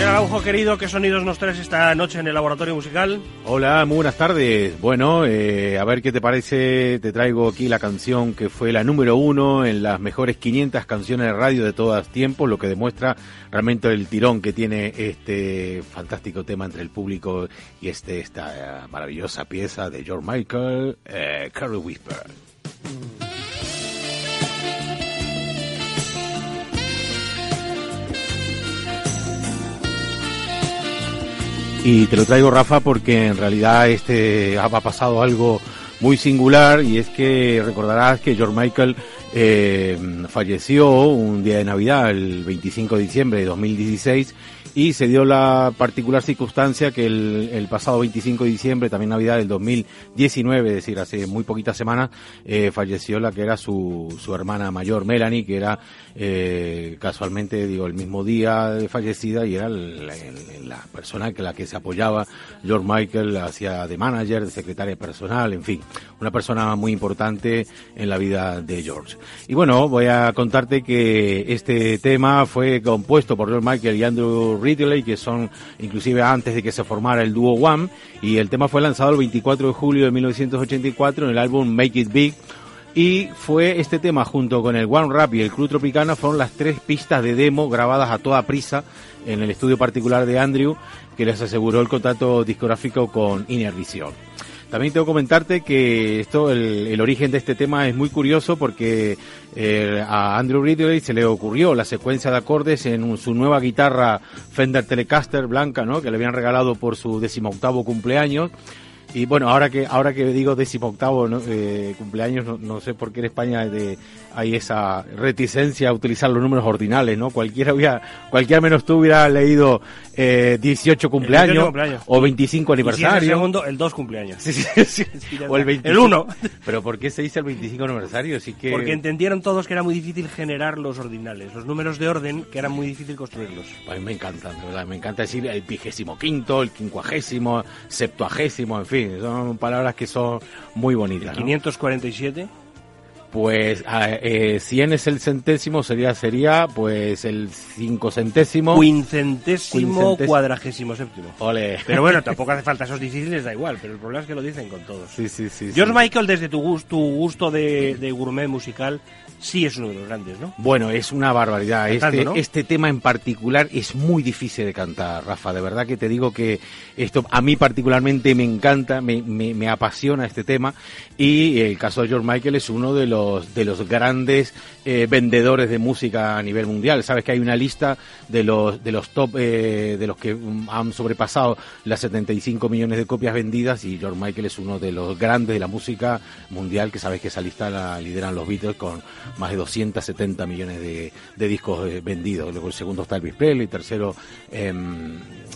Javier Araujo, querido, ¿qué sonidos nos traes esta noche en el laboratorio musical? Hola, muy buenas tardes. Bueno, eh, a ver qué te parece. Te traigo aquí la canción que fue la número uno en las mejores 500 canciones de radio de todos tiempos, lo que demuestra realmente el tirón que tiene este fantástico tema entre el público y este esta maravillosa pieza de George Michael, eh, Carrie Whisper. Y te lo traigo, Rafa, porque en realidad este ha pasado algo muy singular y es que recordarás que George Michael eh, falleció un día de Navidad, el 25 de diciembre de 2016, y se dio la particular circunstancia que el, pasado 25 de diciembre, también Navidad del 2019, es decir, hace muy poquitas semanas, eh, falleció la que era su, su hermana mayor, Melanie, que era eh, casualmente, digo, el mismo día fallecida y era la, la persona que la que se apoyaba George Michael, hacía de manager, de secretaria personal, en fin, una persona muy importante en la vida de George. Y bueno, voy a contarte que este tema fue compuesto por George Michael y Andrew Ridley, que son inclusive antes de que se formara el dúo One, y el tema fue lanzado el 24 de julio de 1984 en el álbum Make It Big, y fue este tema junto con el One Rap y el Club Tropicana fueron las tres pistas de demo grabadas a toda prisa en el estudio particular de Andrew que les aseguró el contrato discográfico con Inner Vision. También tengo que comentarte que esto, el, origen de este tema es muy curioso porque eh, a Andrew Ridley se le ocurrió la secuencia de acordes en su nueva guitarra Fender Telecaster blanca, ¿no? Que le habían regalado por su decimoctavo cumpleaños. Y bueno, ahora que ahora que digo decimoctavo eh, cumpleaños, no, no, sé por qué en España de, hay esa reticencia a utilizar los números ordinales, ¿no? Cualquiera hubiera, cualquiera menos tú hubiera leído eh, 18 cumpleaños, o 25 aniversario. el segundo, el 2 cumpleaños. Sí, sí, sí. o el 25. El 1. Pero ¿por qué se dice el 25 aniversario? Así que... Porque entendieron todos que era muy difícil generar los ordinales, los números de orden, que era muy difícil construirlos. A mí me encantan, de verdad, me encanta decir el vigésimo quinto, el quincuagésimo, septuagésimo, en fin, son palabras que son muy bonitas. ¿El 547? Pues eh, 100 es el centésimo, sería sería pues el cinco centésimo. Quincentésimo, cuadragésimo séptimo. Ole. Pero bueno, tampoco hace falta esos difíciles, da igual, pero el problema es que lo dicen con todos. Sí, sí, sí. George Michael, desde tu gusto, tu gusto de, de gourmet musical, sí es uno de los grandes, ¿no? Bueno, es una barbaridad. Cantando, este, ¿no? este tema en particular es muy difícil de cantar, Rafa. De verdad que te digo que esto a mí particularmente me encanta, me, me, me apasiona este tema. Y el caso de George Michael es uno de los, de los grandes eh, vendedores de música a nivel mundial. Sabes que hay una lista de los, de los top, eh, de los que um, han sobrepasado las 75 millones de copias vendidas y George Michael es uno de los grandes de la música mundial, que sabes que esa lista la lideran los Beatles con más de 270 millones de, de discos eh, vendidos. Luego el segundo está Elvis Presley, tercero, eh,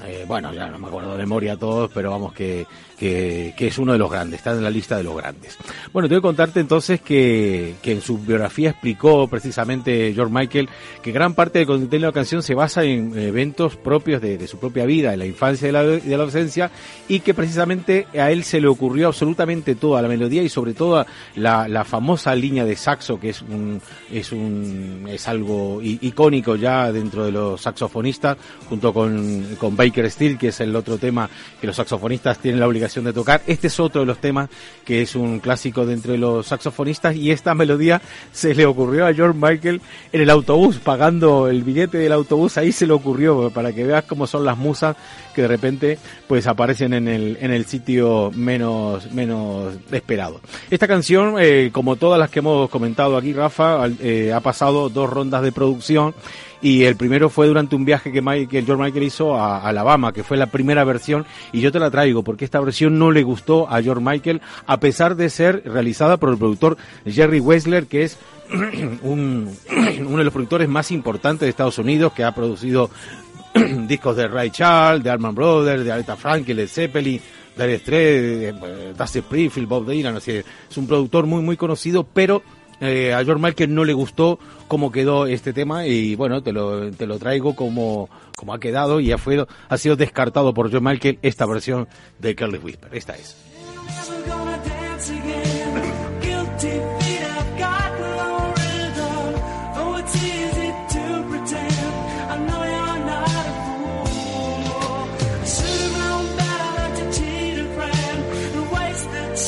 eh, bueno, ya no me acuerdo de memoria todos, pero vamos que, que, que, es uno de los grandes, está en la lista de los grandes. Bueno, tengo que contarte entonces que, que en su biografía explicó precisamente George Michael que gran parte del contenido de la canción se basa en eventos propios de, de su propia vida, de la infancia y de la, de la adolescencia, y que precisamente a él se le ocurrió absolutamente toda la melodía y sobre todo la, la famosa línea de saxo, que es un, es un, es algo icónico ya dentro de los saxofonistas, junto con, con Baker Que es el otro tema que los saxofonistas tienen la obligación de tocar. Este es otro de los temas que es un clásico de entre los saxofonistas y esta melodía se le ocurrió a George Michael en el autobús, pagando el billete del autobús, ahí se le ocurrió, para que veas cómo son las musas que de repente pues aparecen en el, en el sitio menos, menos esperado. Esta canción, eh, como todas las que hemos comentado aquí, Rafa, eh, ha pasado dos rondas de producción y el primero fue durante un viaje que, Michael, George Michael hizo a Alabama, que fue la primera versión, y yo te la traigo porque esta versión no le gustó a George Michael, a pesar de ser realizada por el productor Jerry Wessler, que es un, uno de los productores más importantes de Estados Unidos, que ha producido discos de Ray Charles, de Allman Brothers, de Aretha Franklin, de Zeppelin, Dire Straits, eh, Dusty Springfield, Bob Dylan, es un productor muy, muy conocido, pero eh, a George Michael no le gustó cómo quedó este tema y bueno, te lo, te lo traigo como, como ha quedado y ha, fue, ha sido descartado por George Michael esta versión de Carly Whisper. Esta es.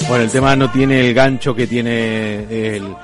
Bueno, el tema no tiene el gancho que tiene el,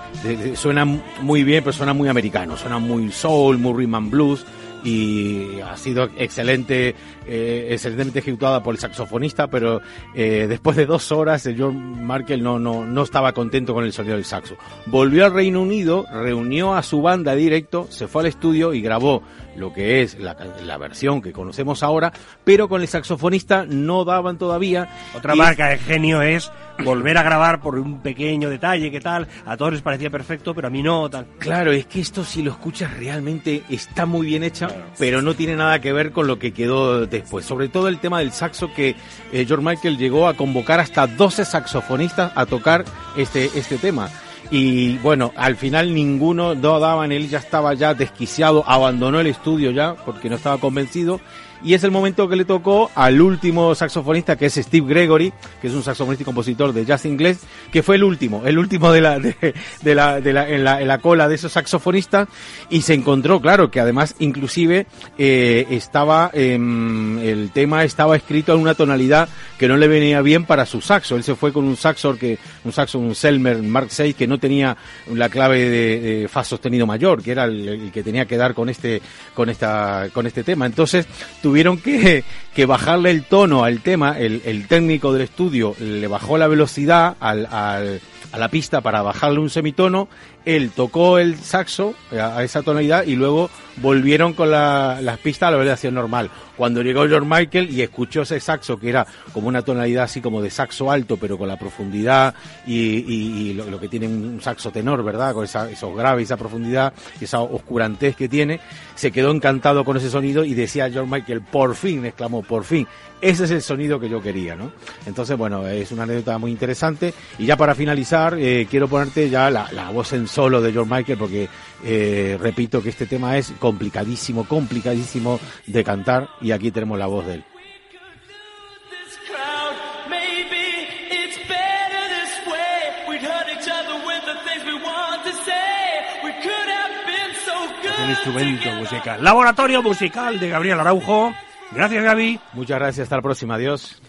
suena muy bien, pero suena muy americano, suena muy soul, muy rhythm and blues y ha sido excelente, eh, excelentemente ejecutada por el saxofonista, pero eh, después de dos horas el John Markel no, no, no estaba contento con el sonido del saxo. Volvió al Reino Unido, reunió a su banda directo, se fue al estudio y grabó lo que es la, la versión que conocemos ahora, pero con el saxofonista no daban todavía. Otra marca de genio es volver a grabar por un pequeño detalle que tal, a todos les parecía perfecto, pero a mí no, tal. Claro, es que esto si lo escuchas realmente está muy bien hecha, pero no tiene nada que ver con lo que quedó después. Sobre todo el tema del saxo que eh, George Michael llegó a convocar hasta 12 saxofonistas a tocar este, este tema. Y bueno, al final ninguno no daban, él ya estaba ya desquiciado, abandonó el estudio ya porque no estaba convencido y es el momento que le tocó al último saxofonista que es Steve Gregory, que es un saxofonista y compositor de jazz inglés, que fue el último, el último de la, de, la, de la, en, la, cola de esos saxofonistas y se encontró, claro, que además inclusive eh, estaba, eh, el tema estaba escrito en una tonalidad que no le venía bien para su saxo. Él se fue con un saxo que, un saxo, un Selmer Mark VI que no tenía la clave de, de fa sostenido mayor, que era el, que tenía que dar con este, con esta, con este tema. Entonces, tuvieron que, que bajarle el tono al tema, el, el, técnico del estudio le bajó la velocidad al, al, a la pista para bajarle un semitono, él tocó el saxo a, esa tonalidad y luego volvieron con la, las pistas a la velocidad normal. Cuando llegó George Michael y escuchó ese saxo que era como una tonalidad así como de saxo alto, pero con la profundidad y, lo, que tiene un saxo tenor, ¿verdad? Con esa, esos graves, esa profundidad esa oscurantez que tiene, se quedó encantado con ese sonido y decía George Michael, por fin, exclamó, por fin, ese es el sonido que yo quería, ¿no? Entonces, bueno, es una anécdota muy interesante. Y ya para finalizar, eh, quiero ponerte ya la, la, voz en solo de George Michael, porque eh, repito que este tema es complicadísimo, complicadísimo de cantar, y aquí tenemos la voz de él. instrumento musical. Laboratorio musical de Gabriel Araujo. Gracias, Gaby. Muchas gracias. Hasta la próxima. Adiós.